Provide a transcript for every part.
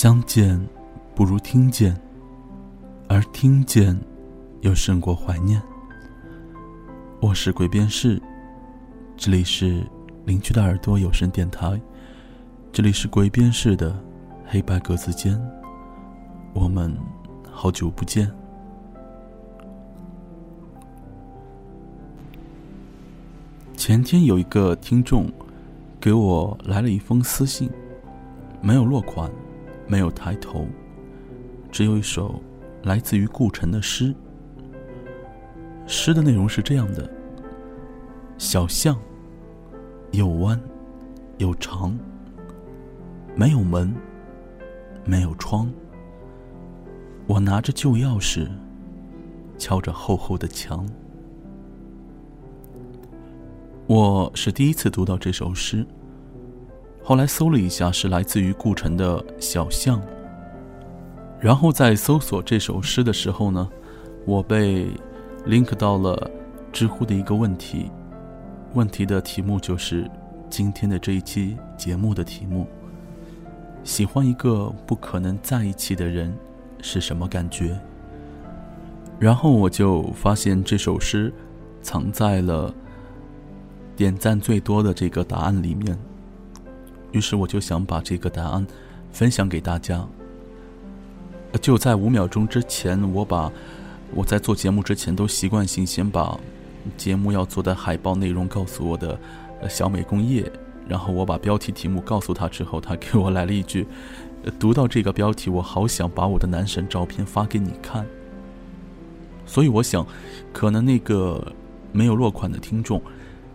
相见不如听见，而听见又胜过怀念。我是鬼边士，这里是邻居的耳朵有声电台，这里是鬼边士的黑白格子间。我们好久不见。前天有一个听众给我来了一封私信，没有落款。没有抬头，只有一首来自于顾城的诗。诗的内容是这样的：小巷，又弯又长，没有门，没有窗。我拿着旧钥匙，敲着厚厚的墙。我是第一次读到这首诗。后来搜了一下，是来自于顾城的小巷。然后在搜索这首诗的时候呢，我被 link 到了知乎的一个问题，问题的题目就是今天的这一期节目的题目：喜欢一个不可能在一起的人是什么感觉？然后我就发现这首诗藏在了点赞最多的这个答案里面。于是我就想把这个答案分享给大家。就在五秒钟之前，我把我在做节目之前都习惯性先把节目要做的海报内容告诉我的小美工业，然后我把标题题目告诉他之后，他给我来了一句：“读到这个标题，我好想把我的男神照片发给你看。”所以我想，可能那个没有落款的听众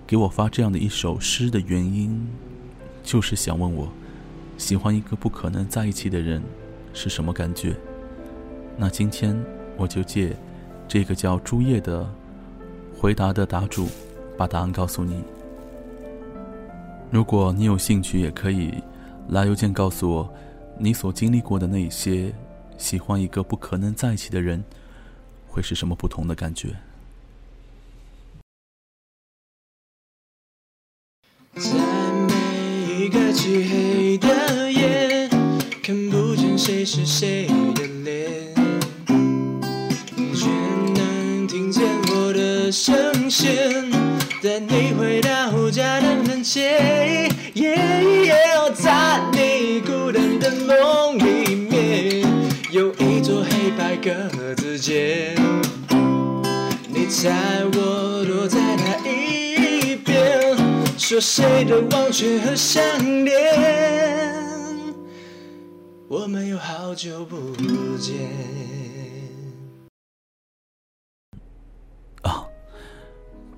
给我发这样的一首诗的原因。就是想问我，喜欢一个不可能在一起的人是什么感觉？那今天我就借这个叫朱叶的回答的答主，把答案告诉你。如果你有兴趣，也可以来邮件告诉我，你所经历过的那些喜欢一个不可能在一起的人，会是什么不同的感觉？漆黑的夜，看不见谁是谁的脸，却能听见我的声线，带你回到家的门前。在你孤单的梦里面，有一座黑白格子间，你猜我躲？说谁的忘却和想念，我们有好久不见。啊，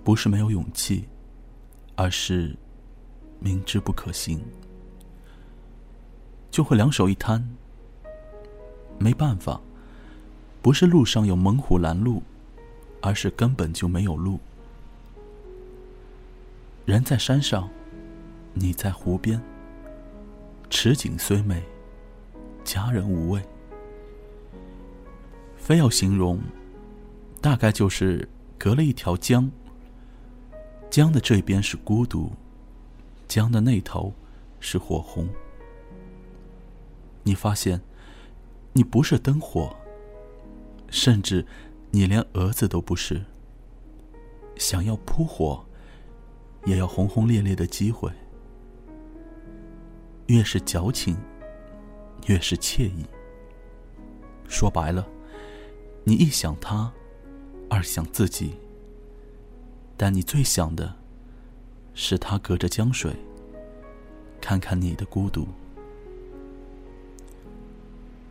不是没有勇气，而是明知不可行，就会两手一摊。没办法，不是路上有猛虎拦路，而是根本就没有路。人在山上，你在湖边。池景虽美，佳人无味。非要形容，大概就是隔了一条江。江的这边是孤独，江的那头是火红。你发现，你不是灯火，甚至你连蛾子都不是。想要扑火。也要轰轰烈烈的机会，越是矫情，越是惬意。说白了，你一想他，二想自己，但你最想的，是他隔着江水，看看你的孤独。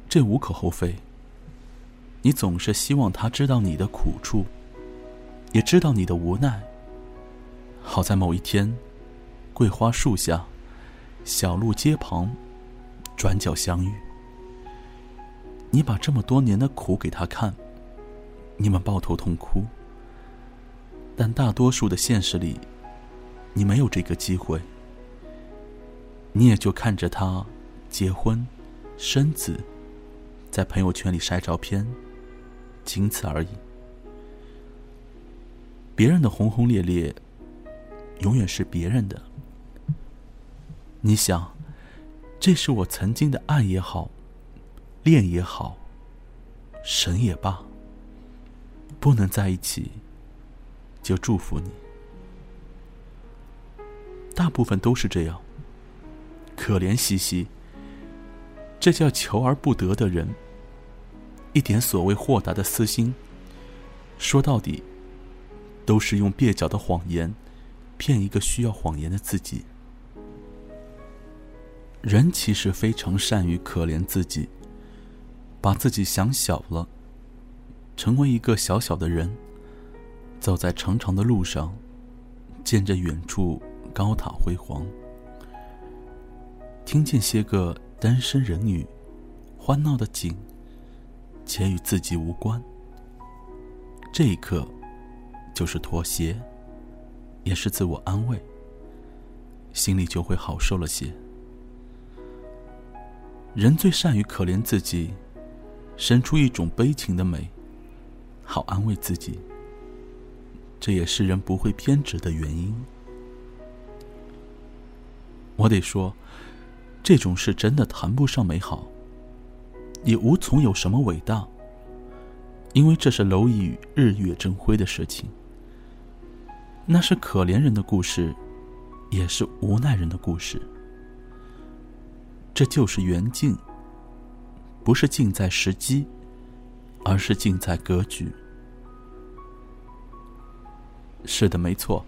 这无可厚非。你总是希望他知道你的苦处，也知道你的无奈。好在某一天，桂花树下，小路街旁，转角相遇。你把这么多年的苦给他看，你们抱头痛哭。但大多数的现实里，你没有这个机会。你也就看着他结婚、生子，在朋友圈里晒照片，仅此而已。别人的轰轰烈烈。永远是别人的。你想，这是我曾经的爱也好，恋也好，神也罢，不能在一起，就祝福你。大部分都是这样，可怜兮兮。这叫求而不得的人，一点所谓豁达的私心，说到底，都是用蹩脚的谎言，骗一个需要谎言的自己。人其实非常善于可怜自己，把自己想小了，成为一个小小的人，走在长长的路上，见着远处高塔辉煌，听见些个单身人女欢闹的景，且与自己无关。这一刻，就是妥协，也是自我安慰，心里就会好受了些。人最善于可怜自己，生出一种悲情的美，好安慰自己。这也是人不会偏执的原因。我得说，这种事真的谈不上美好，也无从有什么伟大，因为这是蝼蚁日月争辉的事情。那是可怜人的故事，也是无奈人的故事。这就是缘尽，不是尽在时机，而是尽在格局。是的，没错，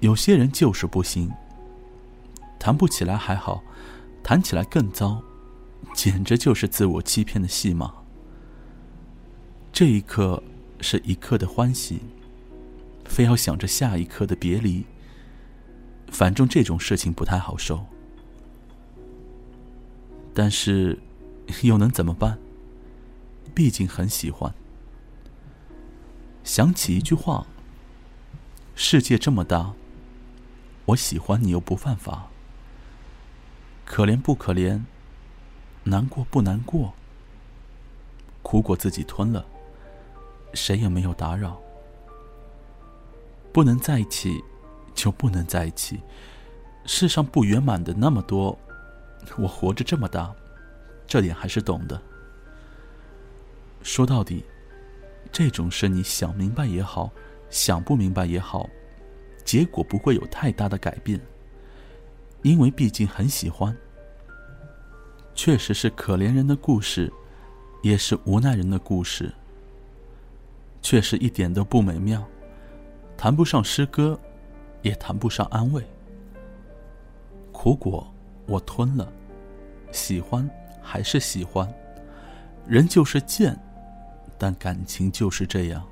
有些人就是不行，谈不起来还好，谈起来更糟，简直就是自我欺骗的戏码。这一刻是一刻的欢喜，非要想着下一刻的别离，反正这种事情不太好受。但是，又能怎么办？毕竟很喜欢。想起一句话：“世界这么大，我喜欢你又不犯法。可怜不可怜？难过不难过？苦果自己吞了，谁也没有打扰。不能在一起，就不能在一起。世上不圆满的那么多。”我活着这么大，这点还是懂的。说到底，这种事你想明白也好，想不明白也好，结果不会有太大的改变。因为毕竟很喜欢，确实是可怜人的故事，也是无奈人的故事。确实一点都不美妙，谈不上诗歌，也谈不上安慰。苦果。我吞了，喜欢还是喜欢，人就是贱，但感情就是这样，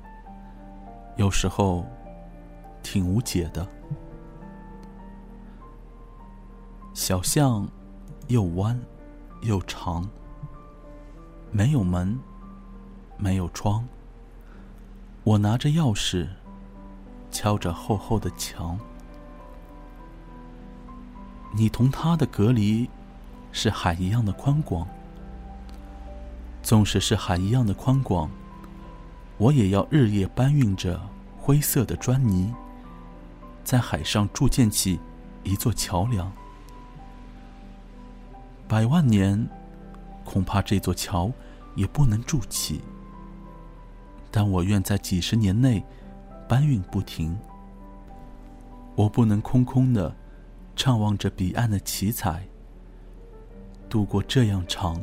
有时候挺无解的。小巷又弯又长，没有门，没有窗，我拿着钥匙，敲着厚厚的墙。你同他的隔离，是海一样的宽广。纵使是海一样的宽广，我也要日夜搬运着灰色的砖泥，在海上筑建起一座桥梁。百万年，恐怕这座桥也不能筑起。但我愿在几十年内搬运不停。我不能空空的。怅望着彼岸的奇彩，度过这样长、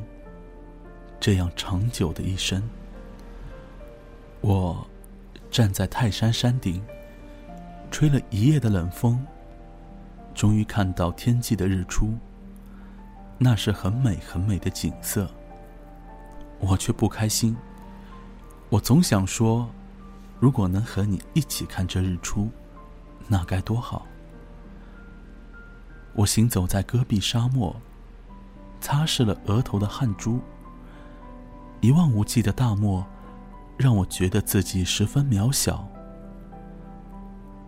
这样长久的一生。我站在泰山山顶，吹了一夜的冷风，终于看到天际的日出。那是很美很美的景色，我却不开心。我总想说，如果能和你一起看这日出，那该多好。我行走在戈壁沙漠，擦拭了额头的汗珠。一望无际的大漠，让我觉得自己十分渺小。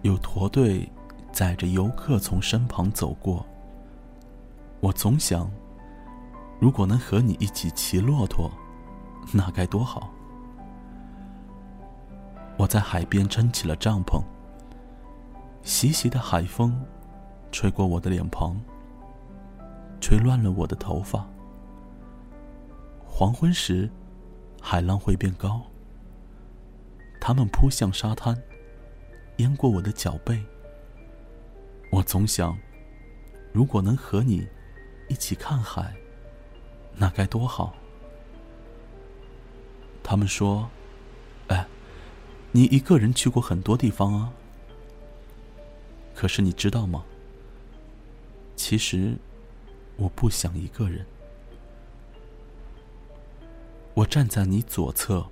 有驼队载着游客从身旁走过。我总想，如果能和你一起骑骆驼，那该多好。我在海边撑起了帐篷，习习的海风。吹过我的脸庞，吹乱了我的头发。黄昏时，海浪会变高。他们扑向沙滩，淹过我的脚背。我总想，如果能和你一起看海，那该多好。他们说：“哎，你一个人去过很多地方啊。”可是你知道吗？其实，我不想一个人。我站在你左侧，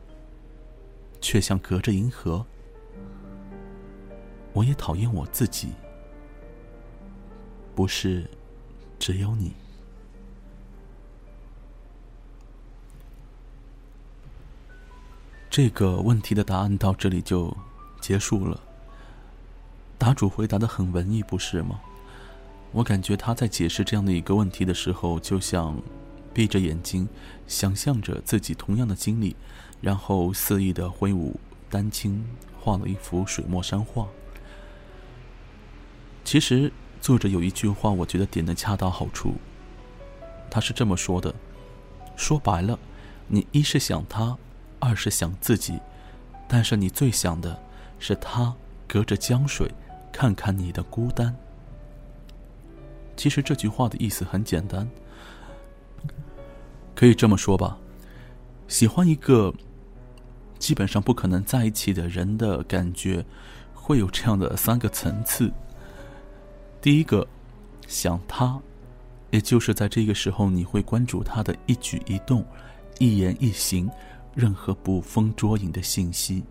却像隔着银河。我也讨厌我自己，不是只有你。这个问题的答案到这里就结束了。答主回答的很文艺，不是吗？我感觉他在解释这样的一个问题的时候，就像闭着眼睛，想象着自己同样的经历，然后肆意的挥舞丹青，画了一幅水墨山画。其实作者有一句话，我觉得点的恰到好处。他是这么说的：说白了，你一是想他。二是想自己，但是你最想的是他隔着江水看看你的孤单。其实这句话的意思很简单，可以这么说吧：喜欢一个基本上不可能在一起的人的感觉，会有这样的三个层次。第一个，想他，也就是在这个时候你会关注他的一举一动、一言一行。任何捕风捉影的信息。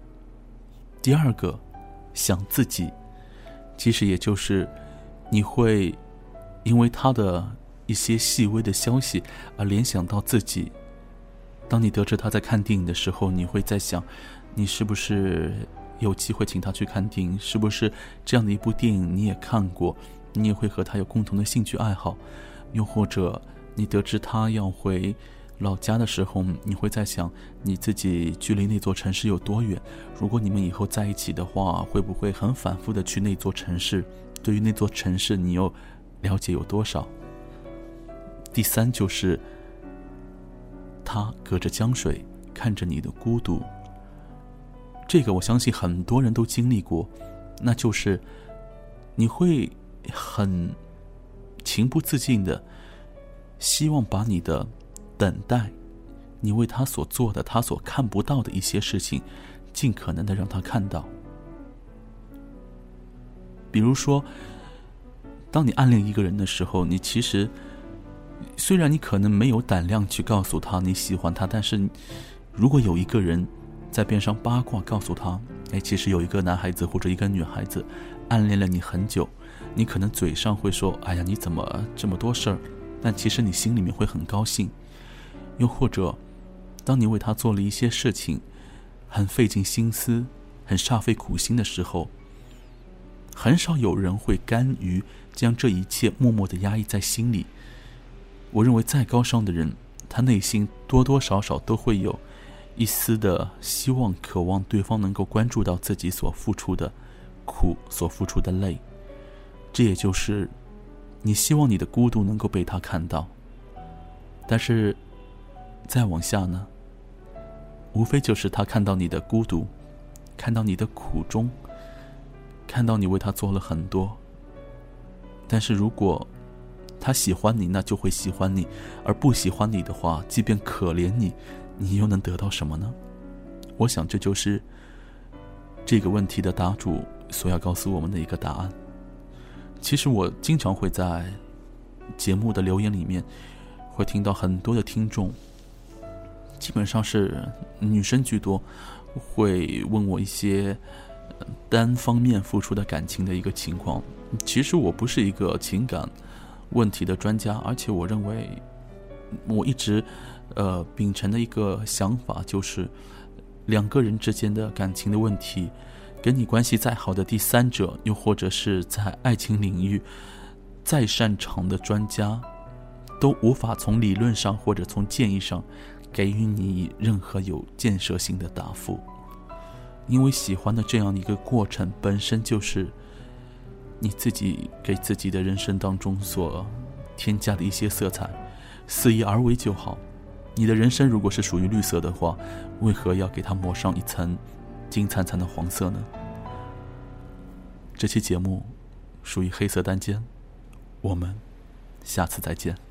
第二个，想自己，其实也就是你会因为他的一些细微的消息而联想到自己。当你得知他在看电影的时候，你会在想，你是不是有机会请他去看电影？是不是这样的一部电影你也看过？你也会和他有共同的兴趣爱好？又或者你得知他要回？老家的时候，你会在想你自己距离那座城市有多远？如果你们以后在一起的话，会不会很反复的去那座城市？对于那座城市，你又了解有多少？第三就是，他隔着江水看着你的孤独。这个我相信很多人都经历过，那就是你会很情不自禁的希望把你的。等待，你为他所做的，他所看不到的一些事情，尽可能的让他看到。比如说，当你暗恋一个人的时候，你其实虽然你可能没有胆量去告诉他你喜欢他，但是如果有一个人在边上八卦告诉他，哎，其实有一个男孩子或者一个女孩子暗恋了你很久，你可能嘴上会说，哎呀，你怎么这么多事儿？但其实你心里面会很高兴。又或者，当你为他做了一些事情，很费尽心思、很煞费苦心的时候，很少有人会甘于将这一切默默的压抑在心里。我认为，再高尚的人，他内心多多少少都会有一丝的希望、渴望对方能够关注到自己所付出的苦、所付出的累。这也就是你希望你的孤独能够被他看到，但是。再往下呢，无非就是他看到你的孤独，看到你的苦衷，看到你为他做了很多。但是如果他喜欢你，那就会喜欢你；而不喜欢你的话，即便可怜你，你又能得到什么呢？我想这就是这个问题的答主所要告诉我们的一个答案。其实我经常会在节目的留言里面，会听到很多的听众。基本上是女生居多，会问我一些单方面付出的感情的一个情况。其实我不是一个情感问题的专家，而且我认为我一直呃秉承的一个想法就是，两个人之间的感情的问题，跟你关系再好的第三者，又或者是在爱情领域再擅长的专家，都无法从理论上或者从建议上。给予你任何有建设性的答复，因为喜欢的这样一个过程本身就是你自己给自己的人生当中所添加的一些色彩，肆意而为就好。你的人生如果是属于绿色的话，为何要给它抹上一层金灿灿的黄色呢？这期节目属于黑色单间，我们下次再见。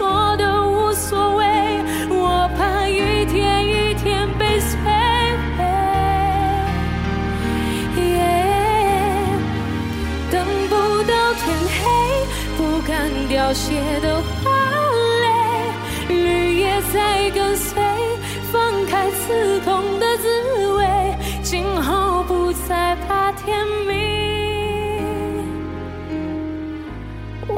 说的无所谓，我怕一天一天被摧毁。等不到天黑，不敢凋谢的花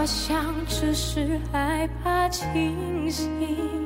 我想只是害怕清醒，